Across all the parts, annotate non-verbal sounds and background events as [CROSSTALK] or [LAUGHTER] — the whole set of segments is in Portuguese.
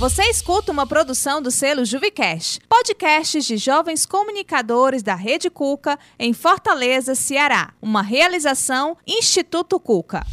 Você escuta uma produção do selo Juvicast, podcasts de jovens comunicadores da Rede Cuca em Fortaleza, Ceará. Uma realização Instituto Cuca.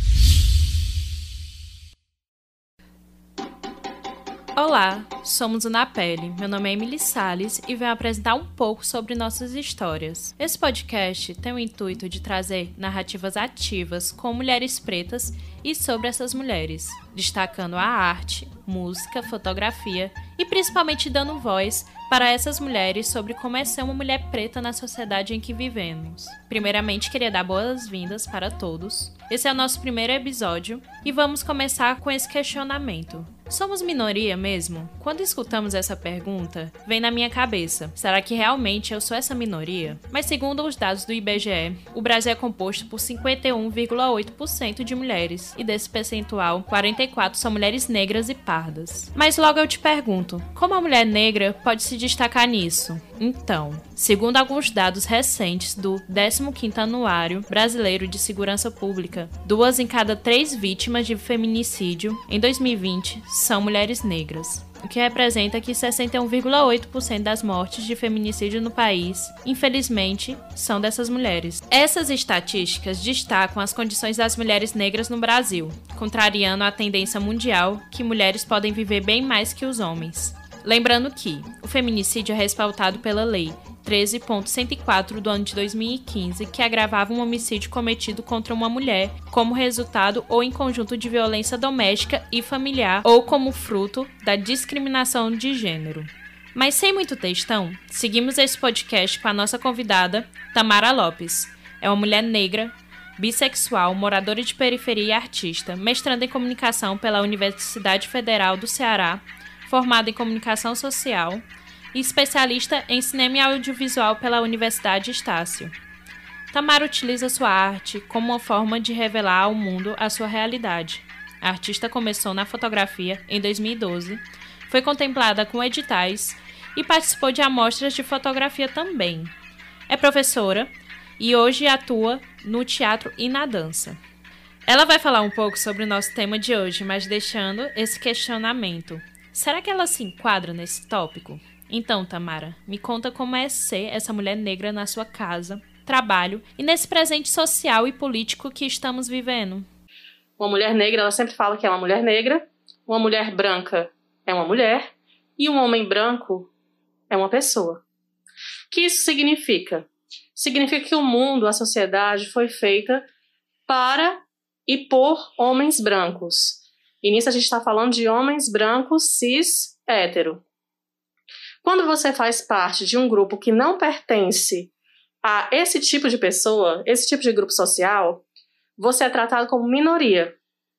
Olá, somos o Na Pele. Meu nome é Emily Sales e venho apresentar um pouco sobre nossas histórias. Esse podcast tem o intuito de trazer narrativas ativas com mulheres pretas e sobre essas mulheres, destacando a arte, música, fotografia e principalmente dando voz para essas mulheres sobre como é ser uma mulher preta na sociedade em que vivemos. Primeiramente, queria dar boas-vindas para todos. Esse é o nosso primeiro episódio e vamos começar com esse questionamento. Somos minoria mesmo? Quando escutamos essa pergunta, vem na minha cabeça: será que realmente eu sou essa minoria? Mas segundo os dados do IBGE, o Brasil é composto por 51,8% de mulheres, e desse percentual, 44 são mulheres negras e pardas. Mas logo eu te pergunto: como a mulher negra pode se destacar nisso? Então, segundo alguns dados recentes do 15º Anuário Brasileiro de Segurança Pública, duas em cada três vítimas de feminicídio em 2020 são mulheres negras o que representa que 61,8% das mortes de feminicídio no país, infelizmente, são dessas mulheres. Essas estatísticas destacam as condições das mulheres negras no Brasil, contrariando a tendência mundial que mulheres podem viver bem mais que os homens. Lembrando que o feminicídio é respaldado pela lei 13.104 do ano de 2015, que agravava um homicídio cometido contra uma mulher como resultado ou em conjunto de violência doméstica e familiar ou como fruto da discriminação de gênero. Mas sem muito textão, seguimos esse podcast com a nossa convidada, Tamara Lopes. É uma mulher negra, bissexual, moradora de periferia e artista, mestranda em comunicação pela Universidade Federal do Ceará, formada em comunicação social e especialista em cinema e audiovisual pela Universidade Estácio. Tamara utiliza sua arte como uma forma de revelar ao mundo a sua realidade. A artista começou na fotografia em 2012, foi contemplada com editais e participou de amostras de fotografia também. É professora e hoje atua no teatro e na dança. Ela vai falar um pouco sobre o nosso tema de hoje, mas deixando esse questionamento: será que ela se enquadra nesse tópico? Então, Tamara, me conta como é ser essa mulher negra na sua casa, trabalho e nesse presente social e político que estamos vivendo. Uma mulher negra, ela sempre fala que é uma mulher negra, uma mulher branca é uma mulher e um homem branco é uma pessoa. O que isso significa? Significa que o mundo, a sociedade foi feita para e por homens brancos. E nisso a gente está falando de homens brancos cis hétero. Quando você faz parte de um grupo que não pertence a esse tipo de pessoa, esse tipo de grupo social, você é tratado como minoria.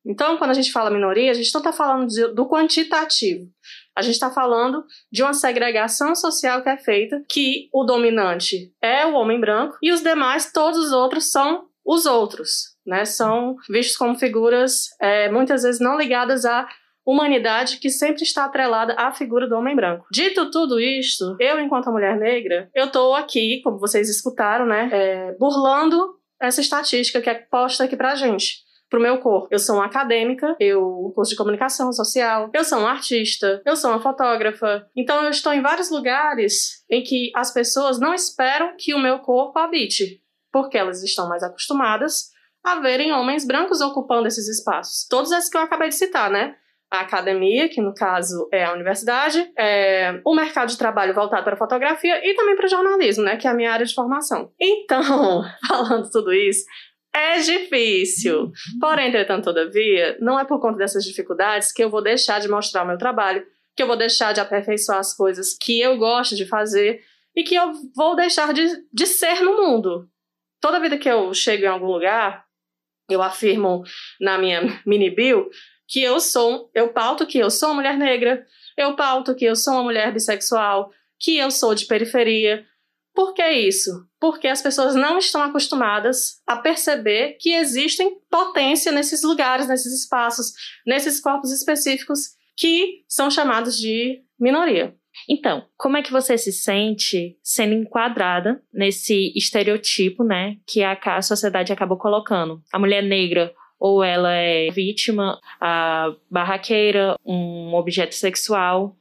Então, quando a gente fala minoria, a gente não está falando do quantitativo. A gente está falando de uma segregação social que é feita, que o dominante é o homem branco e os demais, todos os outros, são os outros. Né? São vistos como figuras é, muitas vezes não ligadas a humanidade que sempre está atrelada à figura do homem branco. Dito tudo isto, eu, enquanto mulher negra, eu estou aqui, como vocês escutaram, né, é, burlando essa estatística que é posta aqui pra gente pro meu corpo. Eu sou uma acadêmica, eu curso de comunicação social, eu sou uma artista, eu sou uma fotógrafa. Então eu estou em vários lugares em que as pessoas não esperam que o meu corpo habite, porque elas estão mais acostumadas a verem homens brancos ocupando esses espaços. Todos esses que eu acabei de citar, né? a academia, que no caso é a universidade, é, o mercado de trabalho voltado para a fotografia e também para o jornalismo, né, que é a minha área de formação. Então, [LAUGHS] falando tudo isso, é difícil. Porém, entretanto, todavia, não é por conta dessas dificuldades que eu vou deixar de mostrar o meu trabalho, que eu vou deixar de aperfeiçoar as coisas que eu gosto de fazer e que eu vou deixar de, de ser no mundo. Toda vida que eu chego em algum lugar, eu afirmo na minha mini bio que eu sou, eu pauto que eu sou uma mulher negra, eu pauto que eu sou uma mulher bissexual, que eu sou de periferia. Por que isso? Porque as pessoas não estão acostumadas a perceber que existem potência nesses lugares, nesses espaços, nesses corpos específicos que são chamados de minoria. Então, como é que você se sente sendo enquadrada nesse estereotipo, né, que a sociedade acabou colocando? A mulher negra ou ela é vítima, a barraqueira, um objeto sexual.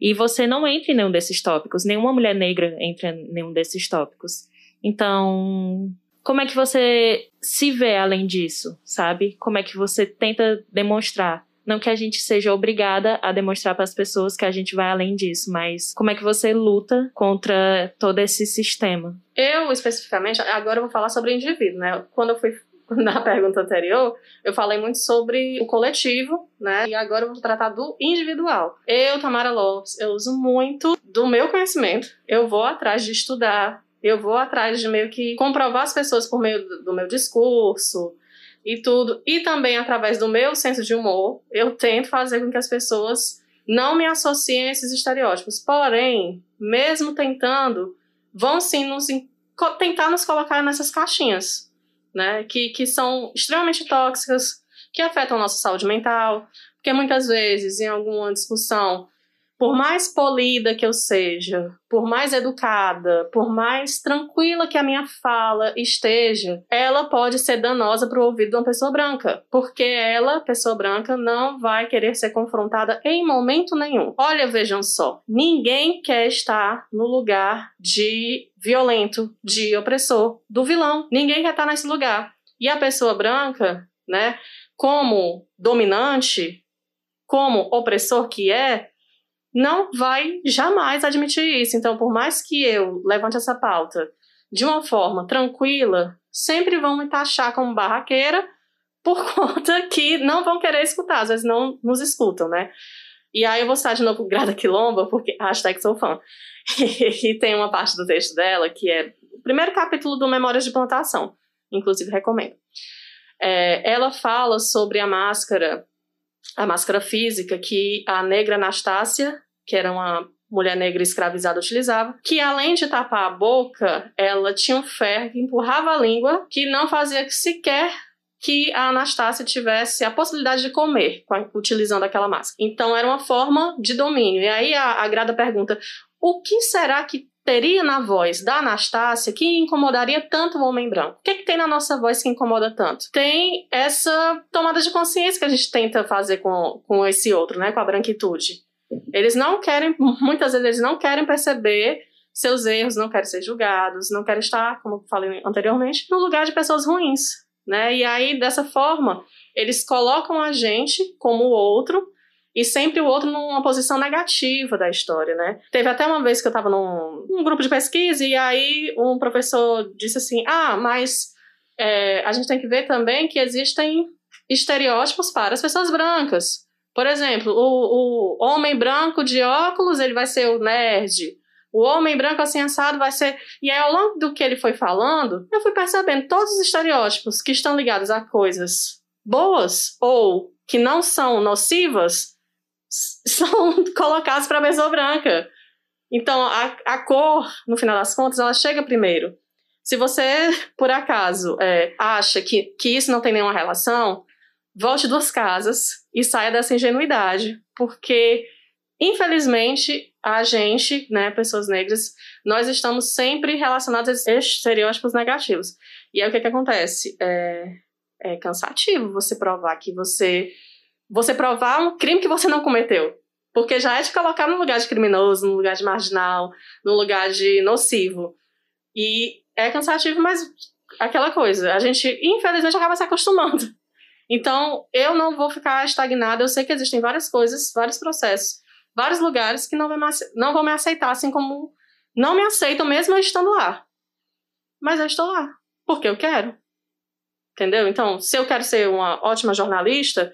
E você não entra em nenhum desses tópicos, nenhuma mulher negra entra em nenhum desses tópicos. Então, como é que você se vê além disso, sabe? Como é que você tenta demonstrar? Não que a gente seja obrigada a demonstrar para as pessoas que a gente vai além disso, mas como é que você luta contra todo esse sistema? Eu, especificamente, agora eu vou falar sobre o indivíduo, né? Quando eu fui [LAUGHS] na pergunta anterior, eu falei muito sobre o coletivo, né? E agora eu vou tratar do individual. Eu, Tamara Lopes, eu uso muito do meu conhecimento. Eu vou atrás de estudar, eu vou atrás de meio que comprovar as pessoas por meio do meu discurso e tudo. E também através do meu senso de humor, eu tento fazer com que as pessoas não me associem a esses estereótipos. Porém, mesmo tentando, vão sim nos tentar nos colocar nessas caixinhas, né? Que, que são extremamente tóxicas, que afetam a nossa saúde mental, porque muitas vezes, em alguma discussão, por mais polida que eu seja, por mais educada, por mais tranquila que a minha fala esteja, ela pode ser danosa para o ouvido de uma pessoa branca, porque ela, pessoa branca, não vai querer ser confrontada em momento nenhum. Olha, vejam só, ninguém quer estar no lugar de violento, de opressor, do vilão. Ninguém quer estar nesse lugar. E a pessoa branca, né, como dominante, como opressor que é, não vai jamais admitir isso. Então, por mais que eu levante essa pauta de uma forma tranquila, sempre vão me taxar como barraqueira por [LAUGHS] conta que não vão querer escutar, às vezes não nos escutam, né? E aí eu vou citar de novo Grada Quilomba, porque [LAUGHS] hashtag sou fã. [LAUGHS] e tem uma parte do texto dela que é o primeiro capítulo do Memórias de Plantação, inclusive recomendo. É, ela fala sobre a máscara a máscara física que a negra Anastácia, que era uma mulher negra escravizada, utilizava, que além de tapar a boca, ela tinha um ferro que empurrava a língua, que não fazia sequer que a Anastácia tivesse a possibilidade de comer utilizando aquela máscara. Então era uma forma de domínio. E aí a, a Grada pergunta: o que será que teria na voz da Anastácia que incomodaria tanto o homem branco? O que, é que tem na nossa voz que incomoda tanto? Tem essa tomada de consciência que a gente tenta fazer com, com esse outro, né? Com a branquitude. Eles não querem, muitas vezes eles não querem perceber seus erros, não querem ser julgados, não querem estar, como falei anteriormente, no lugar de pessoas ruins, né? E aí, dessa forma, eles colocam a gente como outro e sempre o outro numa posição negativa da história, né? Teve até uma vez que eu estava num, num, grupo de pesquisa e aí um professor disse assim: ah, mas é, a gente tem que ver também que existem estereótipos para as pessoas brancas. Por exemplo, o, o homem branco de óculos ele vai ser o nerd. O homem branco assim assado vai ser. E aí, ao longo do que ele foi falando, eu fui percebendo todos os estereótipos que estão ligados a coisas boas ou que não são nocivas [LAUGHS] são colocados para a pessoa branca. Então, a, a cor, no final das contas, ela chega primeiro. Se você, por acaso, é, acha que, que isso não tem nenhuma relação, volte duas casas e saia dessa ingenuidade, porque, infelizmente, a gente, né, pessoas negras, nós estamos sempre relacionados a estereótipos negativos. E aí o que, que acontece? É, é cansativo você provar que você você provar um crime que você não cometeu. Porque já é te colocar no lugar de criminoso, no lugar de marginal, no lugar de nocivo. E é cansativo, mas aquela coisa, a gente infelizmente acaba se acostumando. Então, eu não vou ficar estagnada, eu sei que existem várias coisas, vários processos, vários lugares que não vão me, aceitar, assim como não me aceitam mesmo eu estando lá. Mas eu estou lá, porque eu quero. Entendeu? Então, se eu quero ser uma ótima jornalista,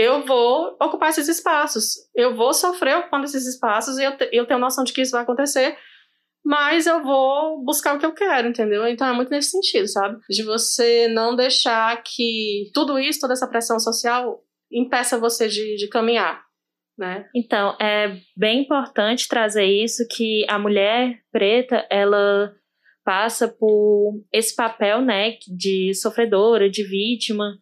eu vou ocupar esses espaços. Eu vou sofrer ocupando esses espaços e eu, te, eu tenho noção de que isso vai acontecer, mas eu vou buscar o que eu quero, entendeu? Então é muito nesse sentido, sabe? De você não deixar que tudo isso, toda essa pressão social, impeça você de, de caminhar. Né? Então, é bem importante trazer isso que a mulher preta, ela passa por esse papel, né, de sofredora, de vítima,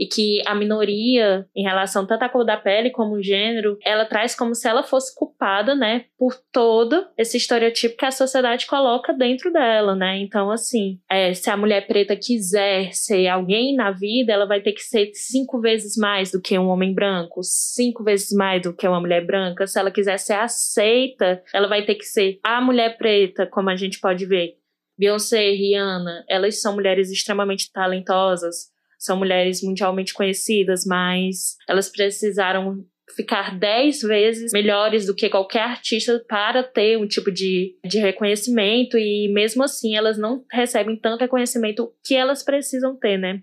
e que a minoria, em relação tanto à cor da pele como o gênero, ela traz como se ela fosse culpada né, por todo esse estereotipo que a sociedade coloca dentro dela, né? Então, assim, é, se a mulher preta quiser ser alguém na vida, ela vai ter que ser cinco vezes mais do que um homem branco, cinco vezes mais do que uma mulher branca. Se ela quiser ser aceita, ela vai ter que ser a mulher preta, como a gente pode ver. Beyoncé, Rihanna, elas são mulheres extremamente talentosas, são mulheres mundialmente conhecidas, mas elas precisaram ficar dez vezes melhores do que qualquer artista para ter um tipo de, de reconhecimento e mesmo assim elas não recebem tanto reconhecimento que elas precisam ter, né?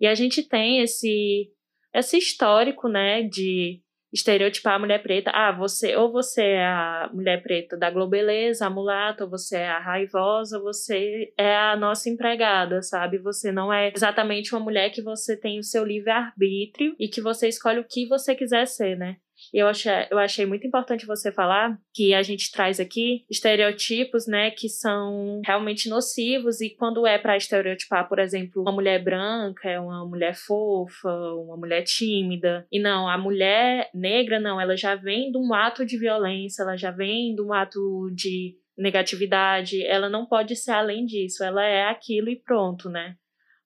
E a gente tem esse esse histórico, né, de estereotipar a mulher preta. Ah, você ou você é a mulher preta da Globeleza, a mulata, ou você é a raivosa, você é a nossa empregada, sabe? Você não é exatamente uma mulher que você tem o seu livre arbítrio e que você escolhe o que você quiser ser, né? Eu achei, eu achei muito importante você falar que a gente traz aqui estereotipos, né, que são realmente nocivos e quando é para estereotipar, por exemplo, uma mulher branca é uma mulher fofa, uma mulher tímida. E não, a mulher negra não, ela já vem de um ato de violência, ela já vem de um ato de negatividade, ela não pode ser além disso, ela é aquilo e pronto, né?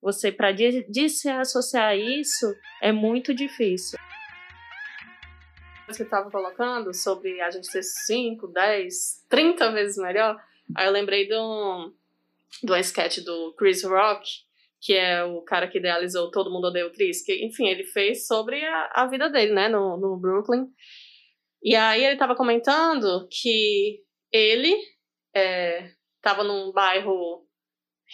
Você para desassociar isso é muito difícil que estava colocando sobre a gente ser 5, 10, 30 vezes melhor, aí eu lembrei de um, de um sketch do Chris Rock, que é o cara que idealizou Todo Mundo Odeia o Chris, que, enfim, ele fez sobre a, a vida dele, né, no, no Brooklyn. E aí ele estava comentando que ele é, num bairro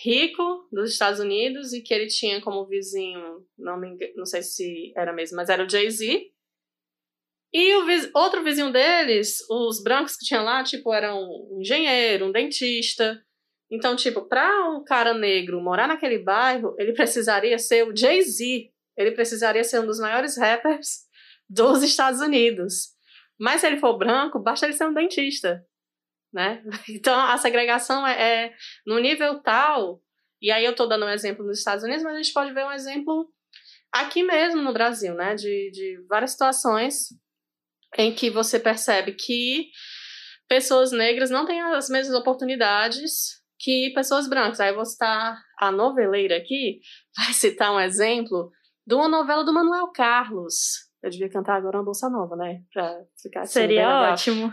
rico dos Estados Unidos e que ele tinha como vizinho, não, me, não sei se era mesmo, mas era o Jay-Z, e o viz... outro vizinho deles, os brancos que tinham lá, tipo, eram um engenheiro, um dentista. Então, tipo, para um cara negro morar naquele bairro, ele precisaria ser o Jay-Z. Ele precisaria ser um dos maiores rappers dos Estados Unidos. Mas se ele for branco, basta ele ser um dentista, né? [LAUGHS] Então, a segregação é, é no nível tal, e aí eu estou dando um exemplo nos Estados Unidos, mas a gente pode ver um exemplo aqui mesmo no Brasil, né? De, de várias situações em que você percebe que pessoas negras não têm as mesmas oportunidades que pessoas brancas. Aí você está a noveleira aqui, [LAUGHS] vai citar um exemplo de uma novela do Manuel Carlos. Eu devia cantar agora uma bolsa nova, né? Pra ficar assim, Seria ótimo.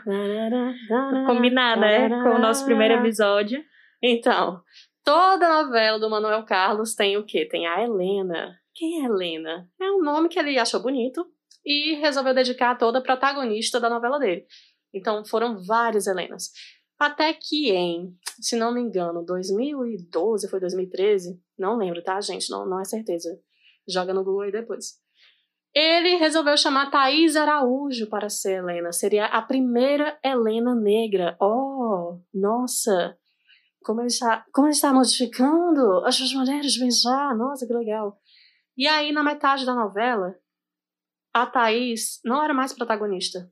Combinada, né? Com o nosso primeiro episódio. Então, toda novela do Manuel Carlos tem o quê? Tem a Helena. Quem é Helena? É um nome que ele achou bonito e resolveu dedicar toda a protagonista da novela dele. Então foram várias Helenas. Até que em, se não me engano, 2012, foi 2013, não lembro, tá, gente? Não, não é certeza. Joga no Google aí depois. Ele resolveu chamar Thaís Araújo para ser Helena. Seria a primeira Helena negra. Oh, nossa! Como ele está, como ele está modificando as mulheres beijar. Nossa, que legal. E aí, na metade da novela, a Thaís não era mais protagonista.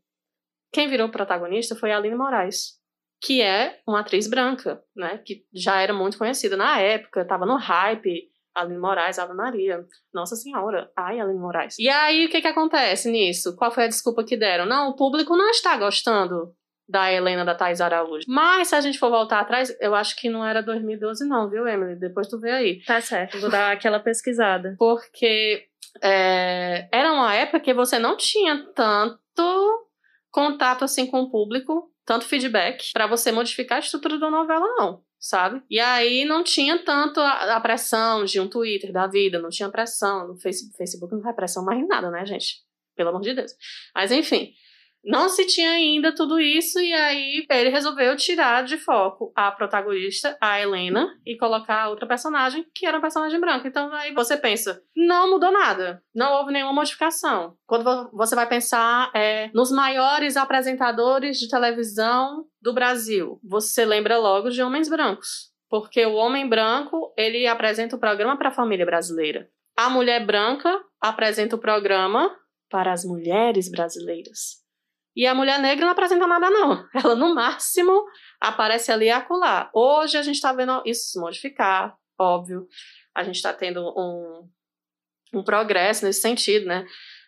Quem virou protagonista foi a Aline Moraes, que é uma atriz branca, né? Que já era muito conhecida na época, estava no hype. Aline Moraes, Ave Maria. Nossa Senhora. Ai, Aline Moraes. E aí, o que que acontece nisso? Qual foi a desculpa que deram? Não, o público não está gostando da Helena da Thais Araújo. Mas se a gente for voltar atrás, eu acho que não era 2012 não, viu, Emily? Depois tu vê aí. Tá certo, vou dar aquela pesquisada. Porque é, era uma época que você não tinha tanto contato assim com o público, tanto feedback, para você modificar a estrutura da novela, não. Sabe? E aí não tinha tanto a, a, pressão de um Twitter da vida, não tinha pressão. No Facebook, Facebook não vai pressão mais nada, né, gente? Pelo amor de Deus. Mas enfim, não se tinha ainda tudo isso, e aí ele resolveu tirar de foco a protagonista, a Helena, e colocar outra personagem, que era uma personagem branca. Então aí você pensa, não mudou nada, não houve nenhuma modificação. Quando você vai pensar é, nos maiores apresentadores de televisão do Brasil, você lembra logo de homens brancos. Porque o homem branco, ele apresenta o programa para a família brasileira. A mulher branca apresenta o programa para as mulheres brasileiras. E a mulher negra não apresenta nada, não. [LAUGHS] Ela, no máximo, aparece ali e acolá. Hoje a gente está vendo isso se modificar, óbvio. A gente está tendo um, um progresso nesse sentido, né?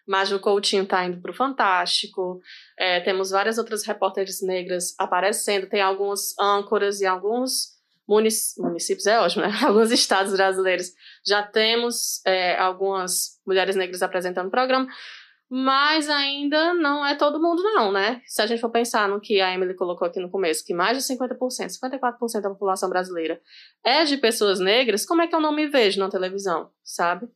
Maju Coutinho está indo para o Fantástico. É, temos várias outras repórteres negras aparecendo. Tem alguns âncoras e alguns municípios, é ótimo, né? [LAUGHS] Alguns estados brasileiros já temos é, algumas mulheres negras apresentando o programa mas ainda não é todo mundo não, né? Se a gente for pensar no que a Emily colocou aqui no começo, que mais de 50%, 54% da população brasileira é de pessoas negras, como é que eu não me vejo na televisão, sabe?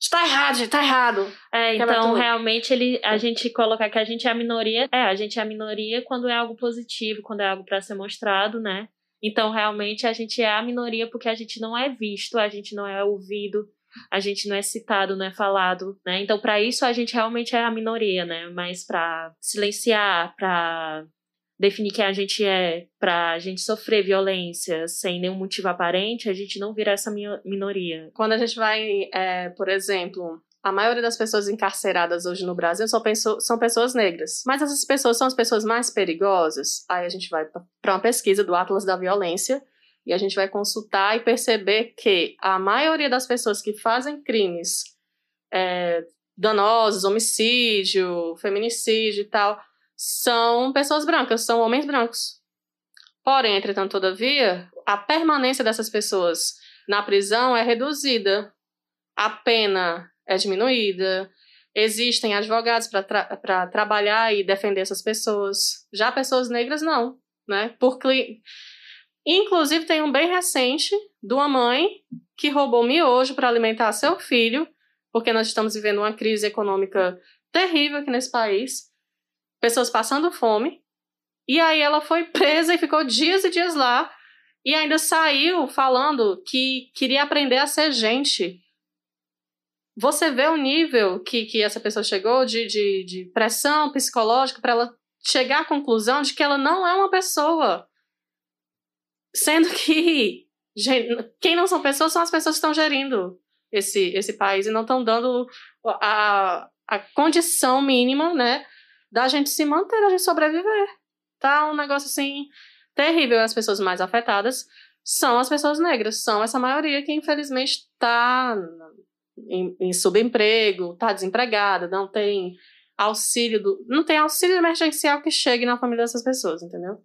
Está errado, está errado. É, então realmente ele, a gente colocar que a gente é a minoria, é, a gente é a minoria quando é algo positivo, quando é algo para ser mostrado, né? Então realmente a gente é a minoria porque a gente não é visto, a gente não é ouvido, a gente não é citado, não é falado, né? Então, para isso, a gente realmente é a minoria, né? Mas para silenciar, para definir quem a gente é, para a gente sofrer violência sem nenhum motivo aparente, a gente não vira essa minoria. Quando a gente vai, é, por exemplo, a maioria das pessoas encarceradas hoje no Brasil são, são pessoas negras. Mas essas pessoas são as pessoas mais perigosas? Aí a gente vai para uma pesquisa do Atlas da Violência, e a gente vai consultar e perceber que a maioria das pessoas que fazem crimes é, danosos, homicídio, feminicídio e tal, são pessoas brancas, são homens brancos. Porém, entretanto, todavia, a permanência dessas pessoas na prisão é reduzida, a pena é diminuída, existem advogados para tra trabalhar e defender essas pessoas. Já pessoas negras, não. Né? Por Inclusive, tem um bem recente de uma mãe que roubou miojo para alimentar seu filho, porque nós estamos vivendo uma crise econômica terrível aqui nesse país. Pessoas passando fome. E aí ela foi [LAUGHS] presa e ficou dias e dias lá. E ainda saiu falando que queria aprender a ser gente. Você vê o nível que, que essa pessoa chegou de, de, de pressão psicológica para ela chegar à conclusão de que ela não é uma pessoa Sendo que quem não são pessoas são as pessoas que estão gerindo esse, esse país e não estão dando a, a condição mínima, né, da gente se manter, da gente sobreviver. Tá um negócio assim terrível. As pessoas mais afetadas são as pessoas negras, são essa maioria que infelizmente está em, em subemprego, está desempregada, não tem auxílio do, não tem auxílio emergencial que chegue na família dessas pessoas, entendeu?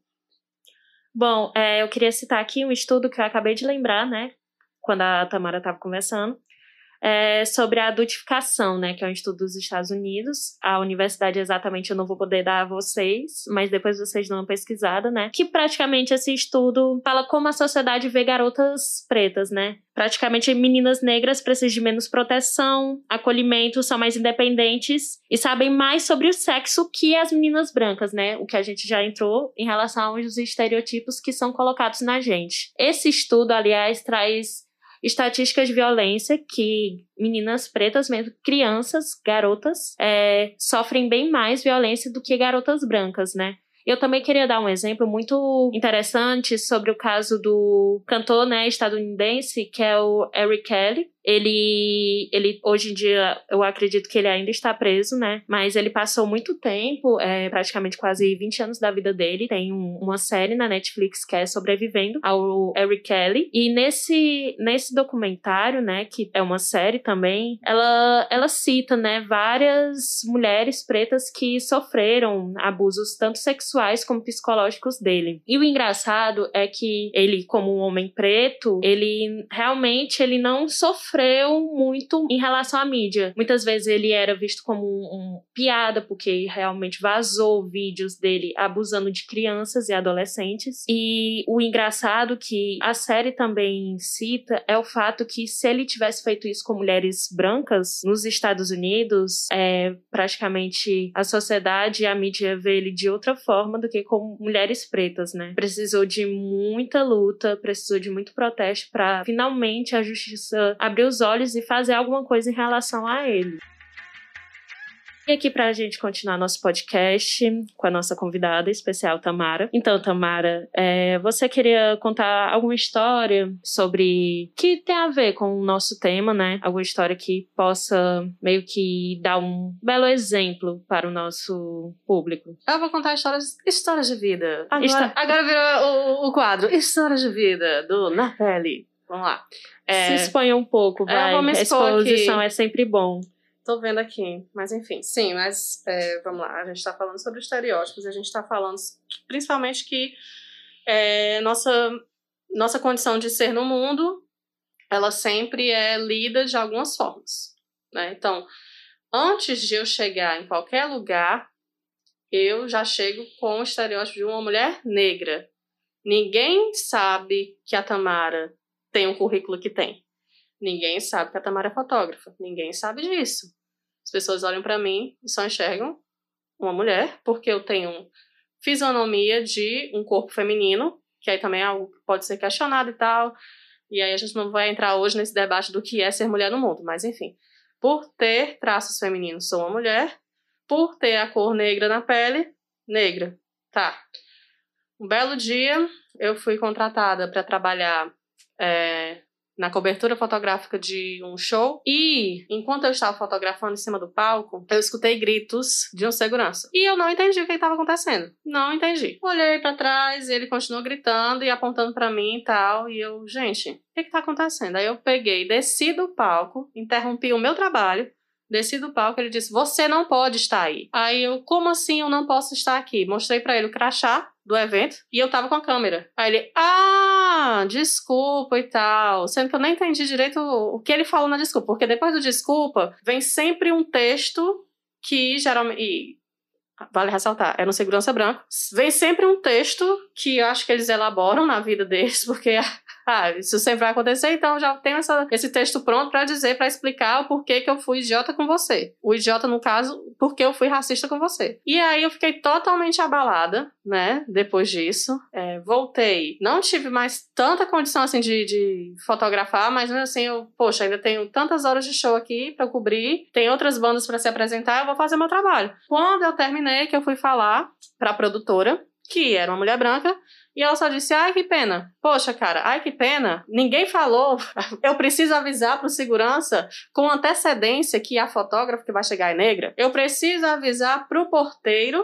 Bom, é, eu queria citar aqui um estudo que eu acabei de lembrar, né? Quando a Tamara estava conversando, é, sobre a adultificação, né, que é um estudo dos Estados Unidos. A universidade exatamente eu não vou poder dar a vocês, mas depois vocês dão uma pesquisada, né? Que praticamente esse estudo fala como a sociedade vê garotas pretas, né? Praticamente meninas negras precisam de menos proteção, acolhimento, são mais independentes e sabem mais sobre o sexo que as meninas brancas, né? O que a gente já entrou em relação aos estereotipos que são colocados na gente. Esse estudo, aliás, traz estatísticas de violência que meninas pretas, mesmo crianças, garotas, é, sofrem bem mais violência do que garotas brancas, né? Eu também queria dar um exemplo muito interessante sobre o caso do cantor né, estadunidense, que é o Eric Kelly, ele, ele hoje em dia, eu acredito que ele ainda está preso, né? Mas ele passou muito tempo, é, praticamente quase 20 anos da vida dele. Tem um, uma série na Netflix que é Sobrevivendo ao Eric Kelly. E nesse, nesse documentário, né, que é uma série também, ela, ela cita, né, várias mulheres pretas que sofreram abusos tanto sexuais como psicológicos dele. E o engraçado é que ele, como um homem preto, ele realmente ele não sofreu sofreu muito em relação à mídia. Muitas vezes ele era visto como um, um piada, porque realmente vazou vídeos dele abusando de crianças e adolescentes. E o engraçado que a série também cita é o fato que se ele tivesse feito isso com mulheres brancas nos Estados Unidos, é, praticamente a sociedade e a mídia vê ele de outra forma do que com mulheres pretas, né? Precisou de muita luta, precisou de muito protesto para finalmente a justiça abrir os olhos e fazer alguma coisa em relação a ele. E aqui para a gente continuar nosso podcast com a nossa convidada especial, Tamara. Então, Tamara, é, você queria contar alguma história sobre que tem a ver com o nosso tema, né? Alguma história que possa meio que dar um belo exemplo para o nosso público. Eu vou contar histórias, histórias de vida. Agora, agora virou o, o quadro Histórias de Vida do Na Pele. Vamos lá. É... Se exponha um pouco, vai. Eu vou me expor a exposição aqui. é sempre bom. tô vendo aqui. Mas enfim, sim, mas é, vamos lá. A gente tá falando sobre estereótipos e a gente tá falando principalmente que é, nossa, nossa condição de ser no mundo, ela sempre é lida de algumas formas. Né? Então, antes de eu chegar em qualquer lugar, eu já chego com o estereótipo de uma mulher negra. Ninguém sabe que a Tamara tem o currículo que tem. Ninguém sabe que a Tamara é fotógrafa. Ninguém sabe disso. As pessoas olham para mim e só enxergam uma mulher, porque eu tenho fisionomia de um corpo feminino, que aí também é algo que pode ser questionado e tal. E aí a gente não vai entrar hoje nesse debate do que é ser mulher no mundo, mas enfim. Por ter traços femininos, sou uma mulher. Por ter a cor negra na pele, negra. Tá. Um belo dia, eu fui contratada para trabalhar é, na cobertura fotográfica de um show. E enquanto eu estava fotografando em cima do palco, eu escutei gritos de um segurança. E eu não entendi o que estava acontecendo. Não entendi. Olhei para trás, ele continuou gritando e apontando para mim e tal. E eu, gente, o que, está acontecendo? Aí eu peguei, desci do palco, interrompi o meu trabalho. Desci do palco, ele disse: Você não pode estar aí. Aí eu, como assim eu não posso estar aqui? Mostrei para ele o crachá do evento e eu tava com a câmera. Aí ele, ah, desculpa e tal. Sendo que eu nem entendi direito o que ele falou na desculpa, porque depois do desculpa vem sempre um texto que geralmente. E, vale ressaltar, é no Segurança Branco. Vem sempre um texto que eu acho que eles elaboram na vida deles, [LAUGHS] porque ah, isso sempre vai acontecer, então já tenho essa, esse texto pronto para dizer, para explicar o porquê que eu fui idiota com você. O idiota, no caso, porque eu fui racista com você. E aí eu fiquei totalmente abalada, né, depois disso. É, voltei. Não tive mais tanta condição, assim, de, de fotografar, mas mesmo assim, eu, poxa, ainda tenho tantas horas de show aqui para cobrir, tem outras bandas para se apresentar, eu vou fazer meu trabalho. Quando eu terminei, que eu fui falar pra produtora, que era uma mulher branca, e ela só disse: ai, que pena. Poxa, cara, ai, que pena. Ninguém falou. [LAUGHS] Eu preciso avisar pro segurança com antecedência que a fotógrafa que vai chegar é negra. Eu preciso avisar pro porteiro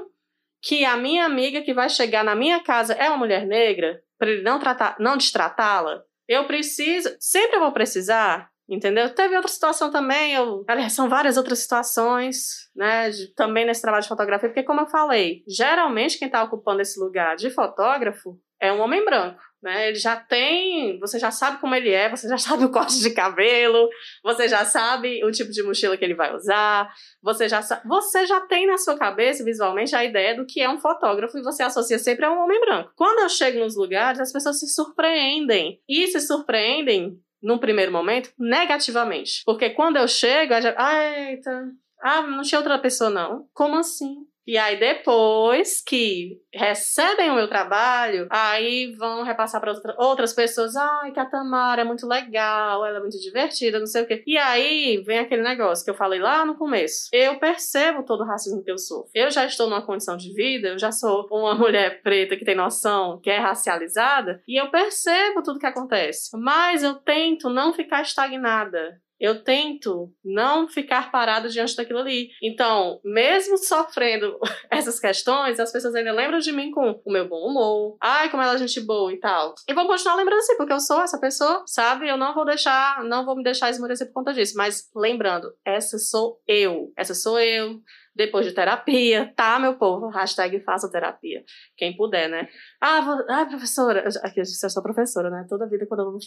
que a minha amiga que vai chegar na minha casa é uma mulher negra, para ele não tratar, não destratá-la. Eu preciso, sempre eu vou precisar Entendeu? Teve outra situação também, eu, aliás, são várias outras situações, né, de, também nesse trabalho de fotografia, porque como eu falei, geralmente quem está ocupando esse lugar de fotógrafo é um homem branco, né? Ele já tem, você já sabe como ele é, você já [LAUGHS] sabe o corte de cabelo, você já sabe o tipo de mochila que ele vai usar, você já você já tem na sua cabeça visualmente a ideia do que é um fotógrafo e você associa sempre a um homem branco. Quando eu chego nos lugares, as pessoas se surpreendem e se surpreendem num primeiro momento, negativamente. Porque quando eu chego, já, ah, eita, ah, não tinha outra pessoa, não. Como assim? E aí, depois que recebem o meu trabalho, aí vão repassar para outras pessoas. Ai, que a Tamara é muito legal, ela é muito divertida, não sei o quê. E aí vem aquele negócio que eu falei lá no começo. Eu percebo todo o racismo que eu sofro. Eu já estou numa condição de vida, eu já sou uma [LAUGHS] mulher preta que tem noção, que é racializada, e eu percebo tudo que acontece. Mas eu tento não ficar estagnada eu tento não ficar parado diante daquilo ali. Então, mesmo sofrendo [LAUGHS] essas questões, as pessoas ainda lembram de mim com o meu bom humor, ai, como ela é gente boa e tal. E vão continuar lembrando assim, porque eu sou essa pessoa, sabe? Eu não vou deixar, não vou me deixar esmorecer por conta disso. Mas lembrando, essa sou eu. Essa sou eu depois de terapia, tá, meu povo? Hashtag faça terapia. Quem puder, né? Ah, vou, ah professora. Aqui eu sou professora, né? Toda vida quando eu vou,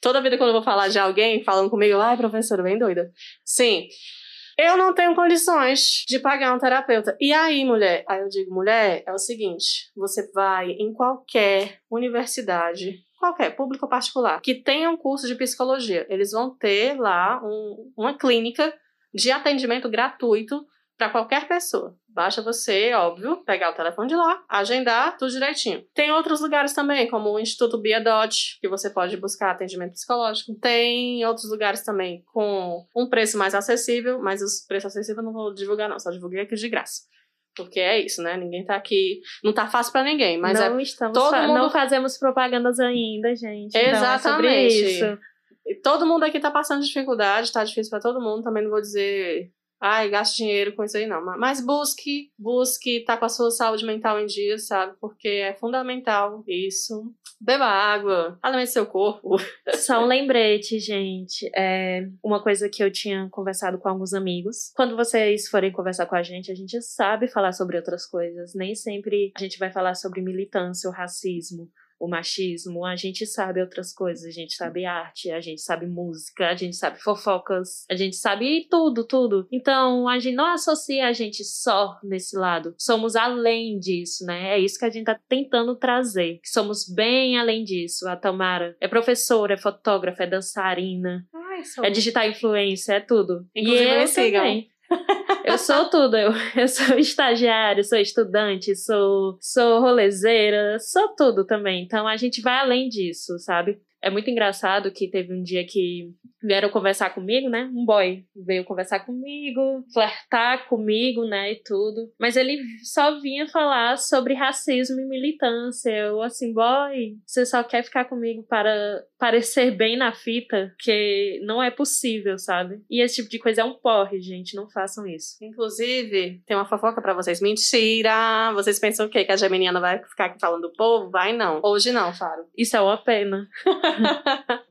toda vida quando eu vou falar de alguém falando comigo, ai, professora, bem doida. Sim. Eu não tenho condições de pagar um terapeuta. E aí, mulher? Aí eu digo, mulher, é o seguinte: você vai em qualquer universidade, qualquer, público ou particular, que tenha um curso de psicologia. Eles vão ter lá um, uma clínica de atendimento gratuito para qualquer pessoa. Basta você, óbvio, pegar o telefone de lá, agendar tudo direitinho. Tem outros lugares também, como o Instituto Biadot, que você pode buscar atendimento psicológico. Tem outros lugares também com um preço mais acessível, mas os preços acessíveis eu não vou divulgar não, só divulguei aqui de graça. Porque é isso, né? Ninguém tá aqui. Não tá fácil para ninguém, mas não é. Estamos todo mundo... Não fazemos propagandas ainda, gente. Exatamente. Então é todo mundo aqui tá passando dificuldade, tá difícil para todo mundo. Também não vou dizer ai, gaste dinheiro com isso aí não. Mas busque, busque estar tá com a sua saúde mental em dia, sabe? Porque é fundamental isso. Beba água, alimente seu corpo. [LAUGHS] Só um lembrete, gente. É uma coisa que eu tinha conversado com alguns amigos. Quando vocês forem conversar com a gente, a gente sabe falar sobre outras coisas. Nem sempre a gente vai falar sobre militância ou racismo o machismo, a gente sabe outras coisas, a gente sabe arte, a gente sabe música, a gente sabe fofocas, a gente sabe tudo, tudo. Então, a gente não associa a gente só nesse lado. Somos além disso, né? É isso que a gente tá tentando trazer. Que somos bem além disso. A Tamara é professora, é fotógrafa, é dançarina. Ai. É digital influencer, é tudo. Inclusive, e eu sigam. também. Eu sou tudo, eu, [LAUGHS] eu sou estagiário, sou estudante, sou, sou rolezeira, sou tudo também. Então a gente vai além disso, sabe? É muito engraçado que teve um dia que vieram conversar comigo, né? Um boy veio conversar comigo, flertar comigo, né? E tudo. Mas ele só vinha falar sobre racismo e militância. Eu, assim, boy, você só quer ficar comigo para parecer bem na fita, que não é possível, sabe? E esse tipo de coisa é um porre, gente. Não façam isso. Inclusive, tem uma fofoca para vocês. Mentira! Vocês pensam o quê? Que a Geminiana vai ficar aqui falando do povo? Vai não. Hoje não, Faro. Isso é uma pena. [LAUGHS]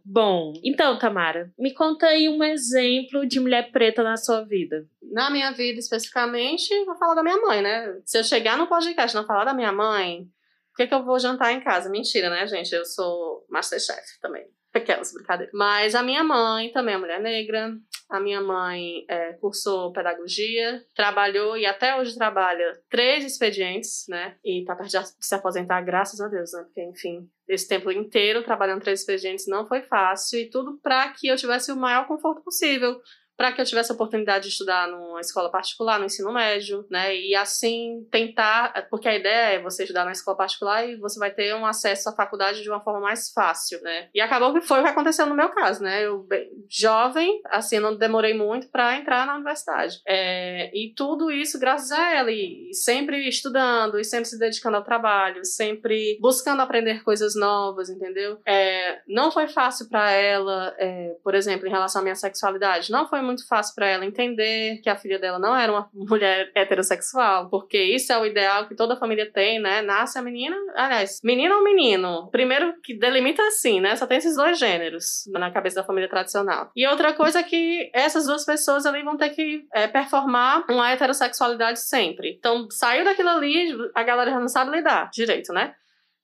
Bom, então, Tamara, me conta aí um exemplo de mulher preta na sua vida. Na minha vida, especificamente, vou falar da minha mãe, né? Se eu chegar no podcast e não falar da minha mãe, o que, que eu vou jantar em casa? Mentira, né, gente? Eu sou Masterchef também. Aquelas brincadeiras. Mas a minha mãe também é mulher negra. A minha mãe é, cursou pedagogia, trabalhou e até hoje trabalha três expedientes, né? E tá perto de se aposentar, graças a Deus, né? Porque, enfim, esse tempo inteiro trabalhando três expedientes não foi fácil e tudo para que eu tivesse o maior conforto possível para que eu tivesse a oportunidade de estudar numa escola particular, no ensino médio, né? E assim tentar, porque a ideia é você estudar na escola particular e você vai ter um acesso à faculdade de uma forma mais fácil, né? E acabou que foi o que aconteceu no meu caso, né? Eu jovem, assim, não demorei muito para entrar na universidade. É, e tudo isso graças a ela e sempre estudando e sempre se dedicando ao trabalho, sempre buscando aprender coisas novas, entendeu? É, não foi fácil para ela, é, por exemplo, em relação à minha sexualidade, não foi muito muito fácil para ela entender que a filha dela não era uma [LAUGHS] mulher heterossexual, porque isso é o ideal que toda família tem, né? Nasce a menina, aliás, menina ou menino? Primeiro que delimita assim, né? Só tem esses dois gêneros na cabeça da família tradicional. E outra coisa é que essas duas pessoas ali vão ter que é, performar uma heterossexualidade sempre. Então, saiu daquilo ali, a galera já não sabe lidar direito, né?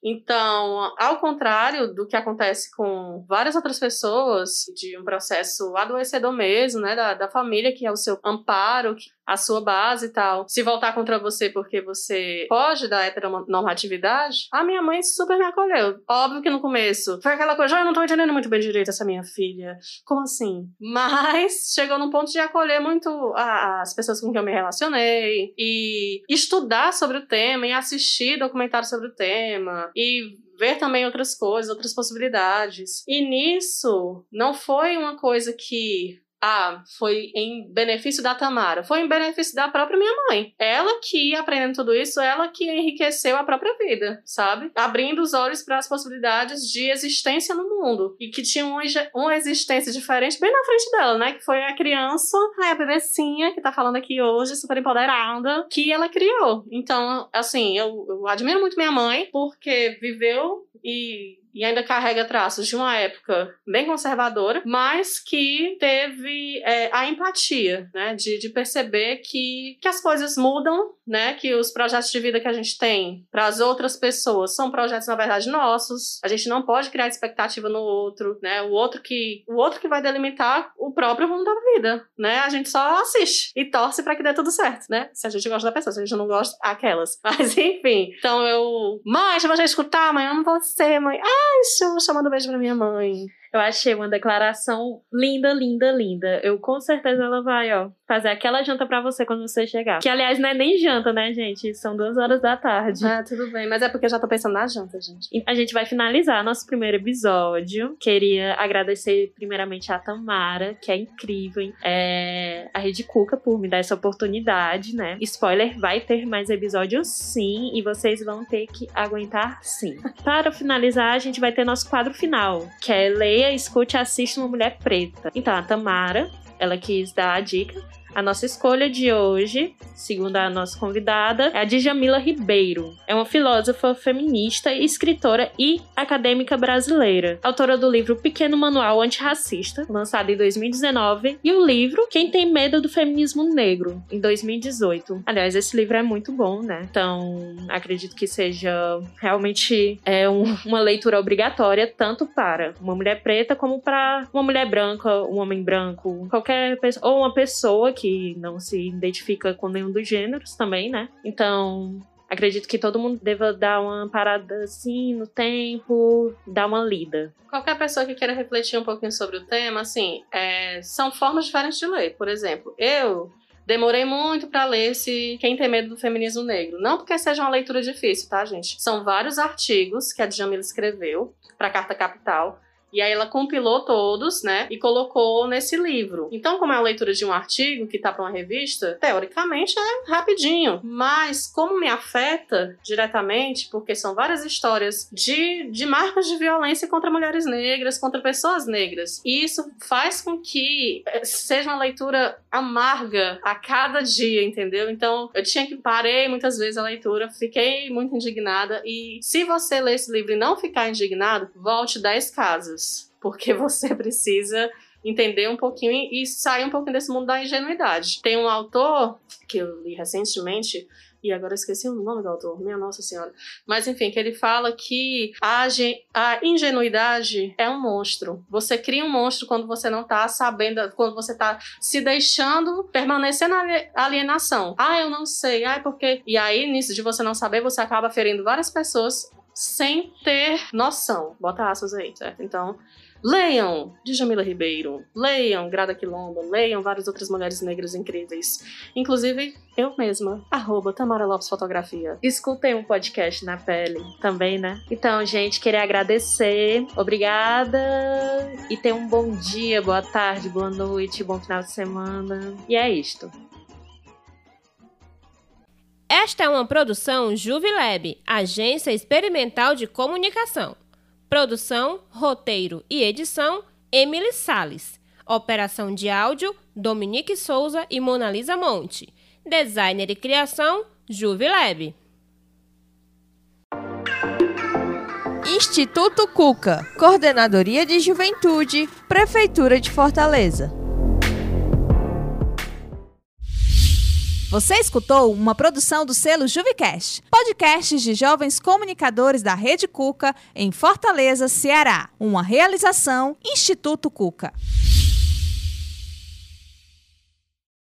Então, ao contrário do que acontece com várias outras pessoas, de um processo adoecedor mesmo, né, da, da família, que é o seu amparo, que a sua base e tal, se voltar contra você porque você foge da heteronormatividade, a minha mãe super me acolheu. Óbvio que no começo foi aquela coisa, eu não tô entendendo muito bem direito essa minha filha. Como assim? Mas chegou num ponto de acolher muito as pessoas com quem eu me relacionei e estudar sobre o tema e assistir documentários sobre o tema e ver também outras coisas, outras possibilidades. E nisso não foi uma coisa que ah, foi em benefício da Tamara. Foi em benefício da própria minha mãe. Ela que, aprendendo tudo isso, ela que enriqueceu a própria vida, sabe? Abrindo os olhos para as possibilidades de existência no mundo. E que tinha uma, uma existência diferente bem na frente dela, né? Que foi a criança, a bebecinha, que tá falando aqui hoje, super empoderada, que ela criou. Então, assim, eu, eu admiro muito minha mãe, porque viveu e e ainda carrega traços de uma época bem conservadora, mas que teve é, a empatia, né, de, de perceber que, que as coisas mudam, né, que os projetos de vida que a gente tem para as outras pessoas são projetos na verdade nossos. A gente não pode criar expectativa no outro, né, o outro que o outro que vai delimitar o próprio rumo da vida, né? A gente só assiste e torce para que dê tudo certo, né? Se a gente gosta da pessoa, se a gente não gosta, aquelas. [LAUGHS] Mas enfim, então eu, mãe, chama a gente escutar, mãe, amo você, mãe. Ah, Ai, chamando beijo pra minha mãe. Eu achei uma declaração linda, linda, linda. Eu com certeza ela vai, ó, fazer aquela janta para você quando você chegar. Que aliás não é nem janta, né, gente? São duas horas da tarde. Ah, tudo bem. Mas é porque eu já tô pensando na janta, gente. E a gente vai finalizar nosso primeiro episódio. Queria agradecer primeiramente a Tamara, que é incrível, é... a Rede Cuca por me dar essa oportunidade, né? Spoiler, vai ter mais episódios sim, e vocês vão ter que aguentar sim. Para finalizar, a gente vai ter nosso quadro final, que é leia, escute, assiste uma mulher preta. Então, a Tamara, ela quis dar a dica A nossa escolha de hoje, segundo a nossa convidada, é a Djamila Ribeiro. É uma filósofa feminista, escritora e acadêmica brasileira. Autora do livro Pequeno Manual Antirracista, lançado em 2019, e o livro Quem Tem Medo do Feminismo Negro, em 2018. Aliás, esse livro é muito bom, né? Então, acredito que seja realmente é um, uma leitura obrigatória, tanto para uma mulher preta como para uma mulher branca, um homem branco, qualquer pessoa, ou uma pessoa que não se identifica com nenhum dos gêneros também, né? Então, acredito que todo mundo deva dar uma parada assim no tempo, dar uma lida. Qualquer pessoa que queira refletir um pouquinho sobre o tema, assim, é, são formas diferentes de ler. Por exemplo, eu demorei muito para ler esse Quem Tem Medo do Feminismo Negro. Não porque seja uma leitura difícil, tá, gente? São vários artigos que a Djamila escreveu para Carta Capital e aí ela compilou todos, né, e colocou nesse livro. Então, como é uma leitura de um artigo que tá para uma revista, teoricamente é rapidinho, mas como me afeta diretamente, porque são várias histórias de, de marcas de violência contra mulheres negras, contra pessoas negras. E isso faz com que eh, seja uma leitura amarga a cada dia, entendeu? Então, eu tinha que parei muitas vezes a leitura, fiquei muito indignada e se você ler esse livro e não ficar indignado, volte 10 casas porque [LAUGHS] você precisa entender um pouquinho e sair um pouquinho desse mundo da ingenuidade. Tem um autor que eu li recentemente, e agora eu esqueci o nome do autor, minha Nossa Senhora. Mas enfim, que ele fala que a, a ingenuidade é um monstro. Você cria um monstro quando você não tá sabendo, quando você tá se deixando permanecer na alienação. Ah, eu não sei, ah, porque. E aí, nisso de você não saber, você acaba ferindo várias pessoas sem ter noção. Bota aspas aí, certo? Então, leiam Djamila Ribeiro, leiam Grada Quilombo, leiam várias outras mulheres negras incríveis. Inclusive, eu mesma, arroba Tamara Lopes Fotografia. Escutei um podcast na pele também, né? Então, gente, queria agradecer. Obrigada. E tenha um bom dia, boa tarde, boa noite, bom final de semana. E é isto. Esta é uma produção Juvilab, agência experimental de comunicação. Produção, roteiro e edição, Emily Sales. Operação de áudio, Dominique Souza e Monalisa Monte. Designer e criação, Juvilab. Instituto Cuca, Coordenadoria de Juventude, Prefeitura de Fortaleza. Você escutou uma produção do selo Juvicast, podcasts de jovens comunicadores da Rede Cuca em Fortaleza, Ceará. Uma realização Instituto Cuca.